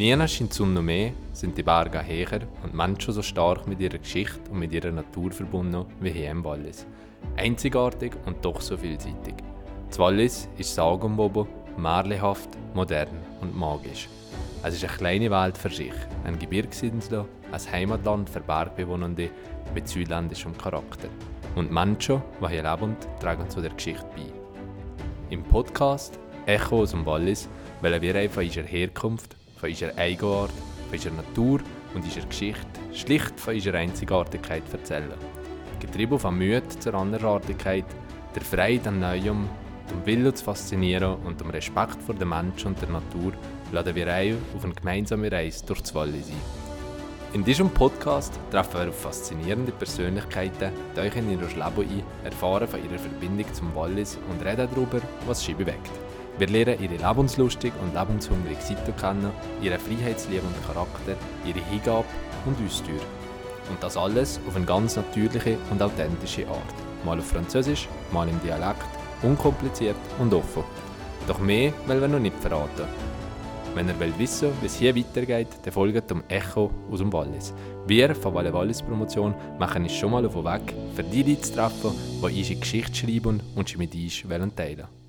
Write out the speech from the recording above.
Nie scheint die Sonne mehr, sind die Berge höher und Menschen so stark mit ihrer Geschichte und mit ihrer Natur verbunden wie hier im Wallis. Einzigartig und doch so vielseitig. Das Wallis ist sagenumwoben, märchenhaft, modern und magisch. Es ist eine kleine Welt für sich, ein Gebirgsinsel, ein Heimatland für Bergbewohnende mit südländischem Charakter. Und Menschen, die hier leben, tragen zu der Geschichte bei. Im Podcast Echo aus dem Wallis wollen wir von unserer Herkunft, von unserer Eigenart, von unserer Natur und unserer Geschichte, schlicht von unserer Einzigartigkeit erzählen. Getrieben von Mühe zur Andersartigkeit, der Freude an Neuem, dem Willen zu faszinieren und dem Respekt vor den Menschen und der Natur laden wir ein auf eine gemeinsame Reise durch das Wallis ein. In diesem Podcast treffen wir auf faszinierende Persönlichkeiten, tauchen in ihr Leben ein, erfahren von ihrer Verbindung zum Wallis und reden darüber, was sie bewegt. Wir lernen ihre lebenslustige und lebenshungrige Seite kennen, ihren freiheitsliebenden Charakter, ihre Hingabe und Austür. Und das alles auf eine ganz natürliche und authentische Art. Mal auf Französisch, mal im Dialekt, unkompliziert und offen. Doch mehr wollen wir noch nicht verraten. Wenn ihr wollt wissen wie es hier weitergeht, dann folgt dem Echo aus dem Wallis. Wir von Walle Wallis Promotion machen uns schon mal auf den Weg, für die Leute zu treffen, die unsere Geschichte schreiben und sie mit uns teilen wollen.